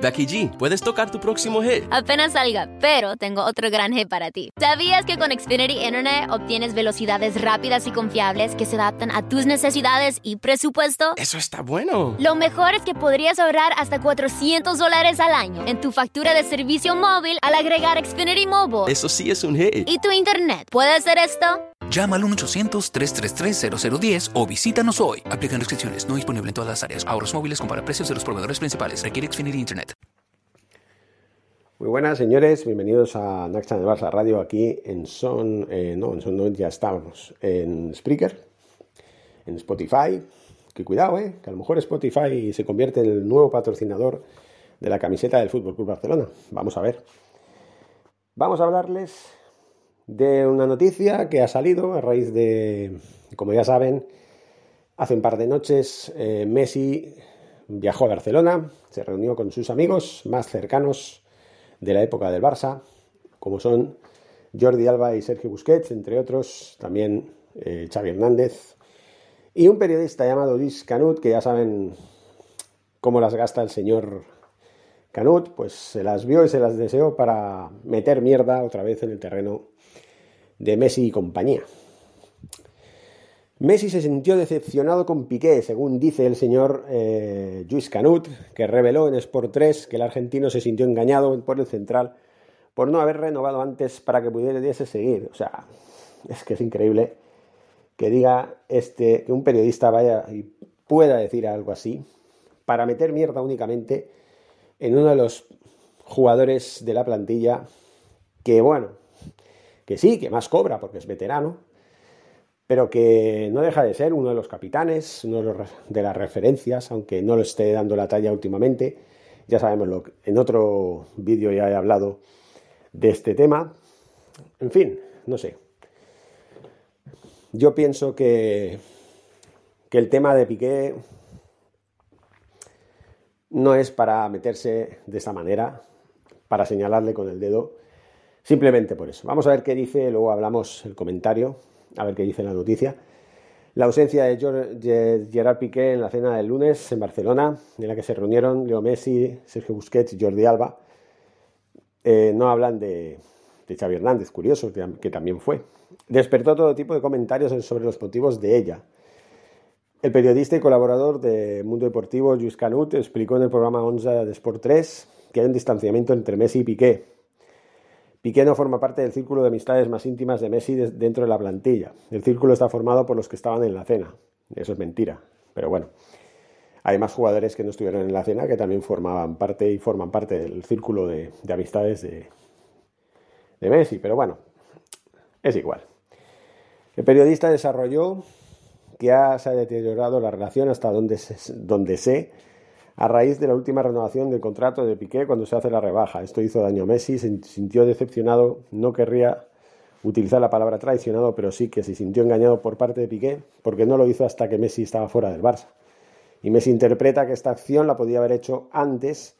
Becky G, ¿puedes tocar tu próximo hit? Apenas salga, pero tengo otro gran hit para ti. ¿Sabías que con Xfinity Internet obtienes velocidades rápidas y confiables que se adaptan a tus necesidades y presupuesto? Eso está bueno. Lo mejor es que podrías ahorrar hasta 400 dólares al año en tu factura de servicio móvil al agregar Xfinity Mobile. Eso sí es un hit. ¿Y tu Internet puede hacer esto? Llama al 1-800-333-0010 o visítanos hoy. Aplican restricciones. No disponible en todas las áreas. Ahorros móviles compara precios de los proveedores principales. Requiere Xfinity Internet. Buenas, señores. Bienvenidos a Naxa de Barça Radio aquí en Son... Eh, no, en Son no, ya estamos. En Spreaker, en Spotify. Que cuidado, eh, que a lo mejor Spotify se convierte en el nuevo patrocinador de la camiseta del Fútbol Club Barcelona. Vamos a ver. Vamos a hablarles de una noticia que ha salido a raíz de, como ya saben, hace un par de noches eh, Messi viajó a Barcelona, se reunió con sus amigos más cercanos de la época del Barça, como son Jordi Alba y Sergio Busquets, entre otros, también eh, Xavi Hernández, y un periodista llamado Luis Canut, que ya saben cómo las gasta el señor Canut, pues se las vio y se las deseó para meter mierda otra vez en el terreno de Messi y compañía. Messi se sintió decepcionado con Piqué, según dice el señor eh, Luis Canut, que reveló en Sport 3 que el argentino se sintió engañado por el central por no haber renovado antes para que pudiese seguir. O sea, es que es increíble que diga este, que un periodista vaya y pueda decir algo así para meter mierda únicamente en uno de los jugadores de la plantilla que, bueno, que sí, que más cobra porque es veterano, pero que no deja de ser uno de los capitanes, uno de, las referencias, aunque no lo esté dando la talla últimamente. Ya sabemos, lo, en otro vídeo ya he hablado de este tema. En fin, no sé. Yo pienso que, que el tema de Piqué no es para meterse de esa manera, para señalarle con el dedo Simplemente por eso. Vamos a ver qué dice, luego hablamos el comentario, a ver qué dice la noticia. La ausencia de Gerard Piqué en la cena del lunes en Barcelona, en la que se reunieron Leo Messi, Sergio Busquets y Jordi Alba, eh, no hablan de, de, Xavi Hernández, curioso, que, también fue. Despertó todo tipo de comentarios sobre los motivos de ella. El periodista y colaborador de Mundo Deportivo, Luis Canut, explicó en el programa 11 de Sport 3 que hay un distanciamiento entre Messi y Piqué, Piqué no forma parte del círculo de amistades más íntimas de Messi dentro de la plantilla. El círculo está formado por los que estaban en la cena. Eso es mentira. Pero bueno, hay más jugadores que no estuvieron en la cena que también formaban parte y forman parte del círculo de, amistades de, Messi. Pero bueno, es igual. El periodista desarrolló que se ha deteriorado la relación hasta donde se, donde sé a raíz de la última renovación del contrato de Piqué cuando se hace la rebaja. Esto hizo daño a Messi, se sintió decepcionado, no querría utilizar la palabra traicionado, pero sí que se sintió engañado por parte de Piqué porque no lo hizo hasta que Messi estaba fuera del Barça. Y Messi interpreta que esta acción la podía haber hecho antes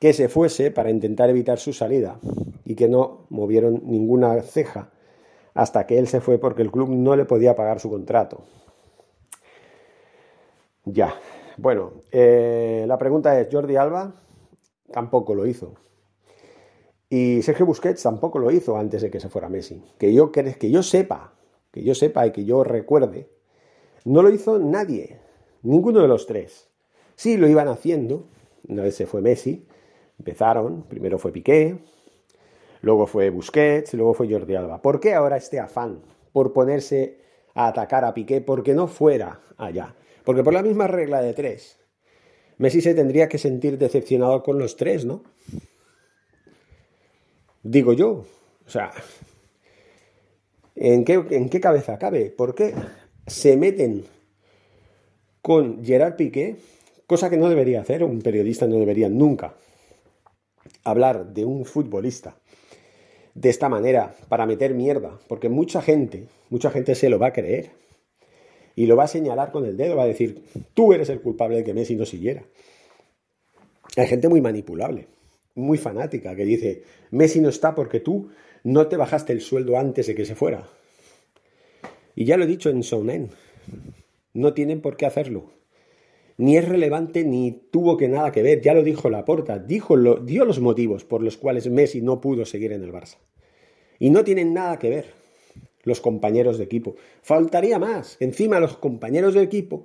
que se fuese para intentar evitar su salida y que no movieron ninguna ceja hasta que él se fue porque el club no le podía pagar su contrato. Ya, bueno, eh, la pregunta es, Jordi Alba tampoco lo hizo. Y Sergio Busquets tampoco lo hizo antes de que se fuera Messi. Que yo, que yo sepa, que yo sepa y que yo recuerde, no lo hizo nadie, ninguno de los tres. Sí, lo iban haciendo, una vez se fue Messi, empezaron, primero fue Piqué, luego fue Busquets, luego fue Jordi Alba. ¿Por qué ahora este afán por ponerse a atacar a Piqué porque no fuera allá? Porque por la misma regla de tres, Messi se tendría que sentir decepcionado con los tres, ¿no? Digo yo. O sea, ¿en qué, en qué cabeza cabe? ¿Por qué se meten con Gerard Piqué? Cosa que no debería hacer, un periodista no debería nunca hablar de un futbolista de esta manera para meter mierda, porque mucha gente, mucha gente se lo va a creer y lo va a señalar con el dedo, va a decir, tú eres el culpable de que Messi no siguiera. Hay gente muy manipulable, muy fanática, que dice, Messi no está porque tú no te bajaste el sueldo antes de que se fuera. Y ya lo he dicho en Sonen, no tienen por qué hacerlo. Ni es relevante ni tuvo que nada que ver, ya lo dijo Laporta, dijo lo, dio los motivos por los cuales Messi no pudo seguir en el Barça. Y no tienen nada que ver los compañeros de equipo. Faltaría más. Encima los compañeros de equipo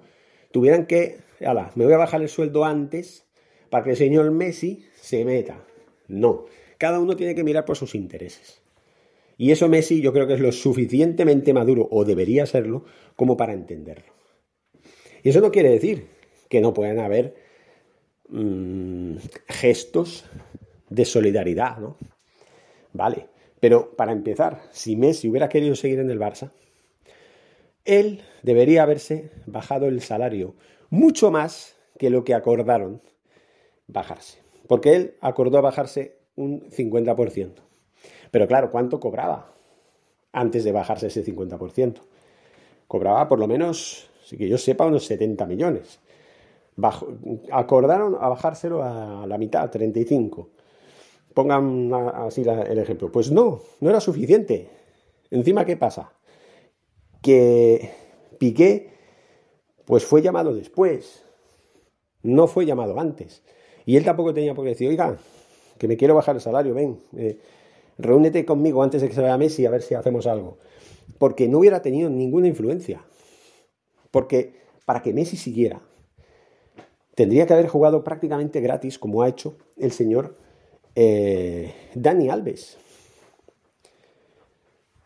tuvieran que, ala, me voy a bajar el sueldo antes para que el señor Messi se meta. No, cada uno tiene que mirar por sus intereses. Y eso Messi yo creo que es lo suficientemente maduro, o debería serlo, como para entenderlo. Y eso no quiere decir que no puedan haber mmm, gestos de solidaridad, ¿no? Vale, pero para empezar, si Messi hubiera querido seguir en el Barça, él debería haberse bajado el salario mucho más que lo que acordaron bajarse. Porque él acordó bajarse un 50%. Pero claro, ¿cuánto cobraba antes de bajarse ese 50%? Cobraba por lo menos, si que yo sepa, unos 70 millones. acordaron a bajárselo a la mitad, 35. Pongan así el ejemplo. Pues no, no era suficiente. Encima, ¿qué pasa? Que Piqué, pues fue llamado después, no fue llamado antes. Y él tampoco tenía por qué decir, oiga, que me quiero bajar el salario, ven, eh, reúnete conmigo antes de que se vaya Messi a ver si hacemos algo. Porque no hubiera tenido ninguna influencia. Porque para que Messi siguiera, tendría que haber jugado prácticamente gratis, como ha hecho el señor eh, Dani Alves.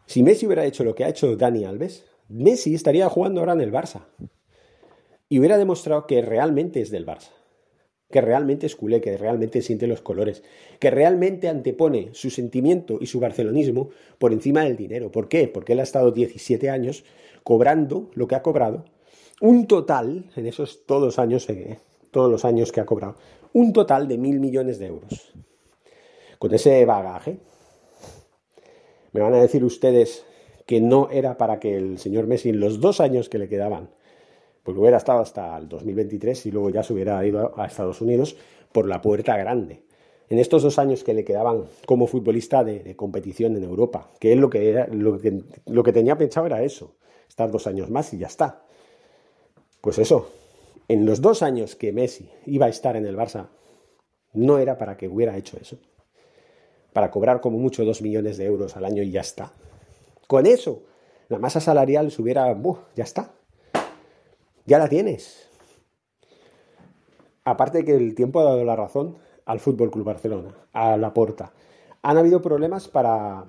Si Messi hubiera hecho lo que ha hecho Dani Alves, Messi estaría jugando ahora en el Barça. Y hubiera demostrado que realmente es del Barça que realmente es culé, que realmente siente los colores, que realmente antepone su sentimiento y su barcelonismo por encima del dinero. ¿Por qué? Porque él ha estado 17 años cobrando lo que ha cobrado, un total, en esos todos, años, eh, todos los años que ha cobrado, un total de mil millones de euros. Con ese bagaje, me van a decir ustedes que no era para que el señor Messi en los dos años que le quedaban porque hubiera estado hasta el 2023 y luego ya se hubiera ido a Estados Unidos por la puerta grande. En estos dos años que le quedaban como futbolista de, competición en Europa, que él lo que, lo, que, lo que tenía pensado era eso, estar dos años más y ya está. Pues eso, en los dos años que Messi iba a estar en el Barça, no era para que hubiera hecho eso. Para cobrar como mucho dos millones de euros al año y ya está. Con eso, la masa salarial subiera, ya está ya la tienes. Aparte que el tiempo ha dado la razón al Fútbol Club Barcelona, a la porta. Han habido problemas para,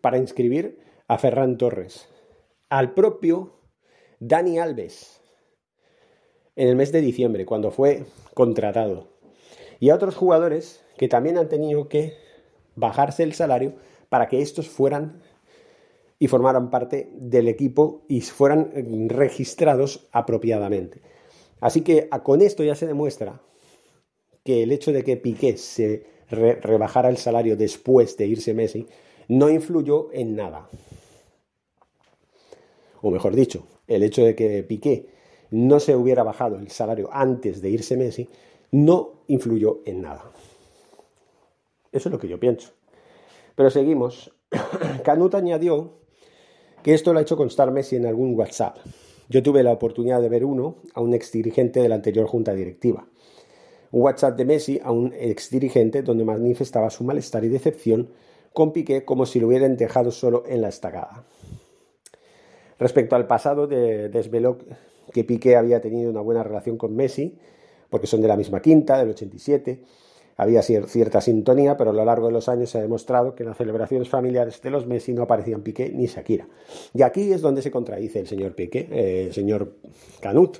para inscribir a Ferran Torres, al propio Dani Alves, en el mes de diciembre, cuando fue contratado, y a otros jugadores que también han tenido que bajarse el salario para que estos fueran y formaran parte del equipo y fueran registrados apropiadamente. Así que con esto ya se demuestra que el hecho de que Piqué se rebajara el salario después de irse Messi no influyó en nada. O mejor dicho, el hecho de que Piqué no se hubiera bajado el salario antes de irse Messi no influyó en nada. Eso es lo que yo pienso. Pero seguimos. Canut añadió que esto lo ha hecho constar Messi en algún WhatsApp. Yo tuve la oportunidad de ver uno a un ex dirigente de la anterior junta directiva. Un WhatsApp de Messi a un ex dirigente donde manifestaba su malestar y decepción con Piqué como si lo hubieran dejado solo en la estacada. Respecto al pasado, desveló que Piqué había tenido una buena relación con Messi, porque son de la misma quinta, del 87, había cierta sintonía, pero a lo largo de los años se ha demostrado que en las celebraciones familiares de los Messi no aparecían Piqué ni Shakira. Y aquí es donde se contradice el señor Piqué, eh, el señor Canut.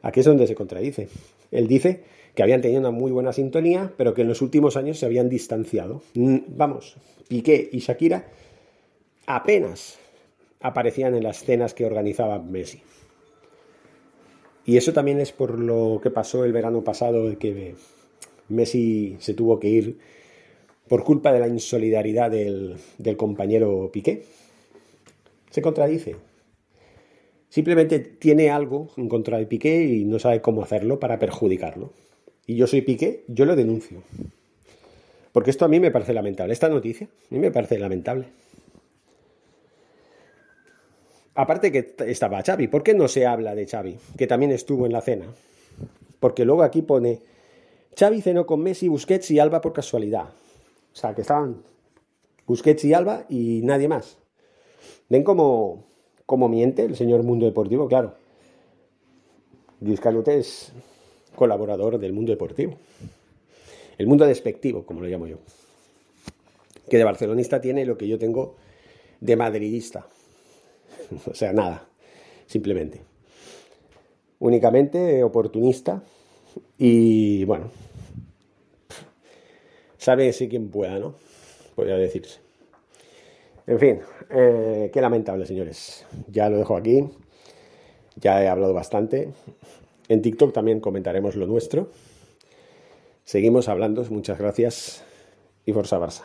Aquí es donde se contradice. Él dice que habían tenido una muy buena sintonía, pero que en los últimos años se habían distanciado. Mm, vamos, Piqué y Shakira apenas aparecían en las cenas que organizaba Messi. Y eso también es por lo que pasó el verano pasado, que Messi se tuvo que ir por culpa de la insolidaridad del, compañero Piqué. Se contradice. Simplemente tiene algo en contra de Piqué y no sabe cómo hacerlo para perjudicarlo. y yo soy Piqué, yo lo denuncio. Porque esto a mí me parece lamentable. Esta noticia a mí me parece lamentable. Aparte que estaba Xavi, ¿por qué no se habla de Xavi? Que también estuvo en la cena. Porque luego aquí pone Xavi cenó con Messi, Busquets y Alba por casualidad. O sea, que estaban Busquets y Alba y nadie más. ¿Ven cómo, cómo miente el señor Mundo Deportivo? Claro. Luis Canute es colaborador del mundo deportivo. El mundo despectivo, como lo llamo yo. Que de barcelonista tiene lo que yo tengo de madridista. O sea, nada, simplemente. Únicamente oportunista y bueno, sabe si quien pueda, ¿no? Podría decirse. En fin, eh, qué lamentable, señores. Ya lo dejo aquí. Ya he hablado bastante. En TikTok también comentaremos lo nuestro. Seguimos hablando. Muchas gracias y Forza Barça.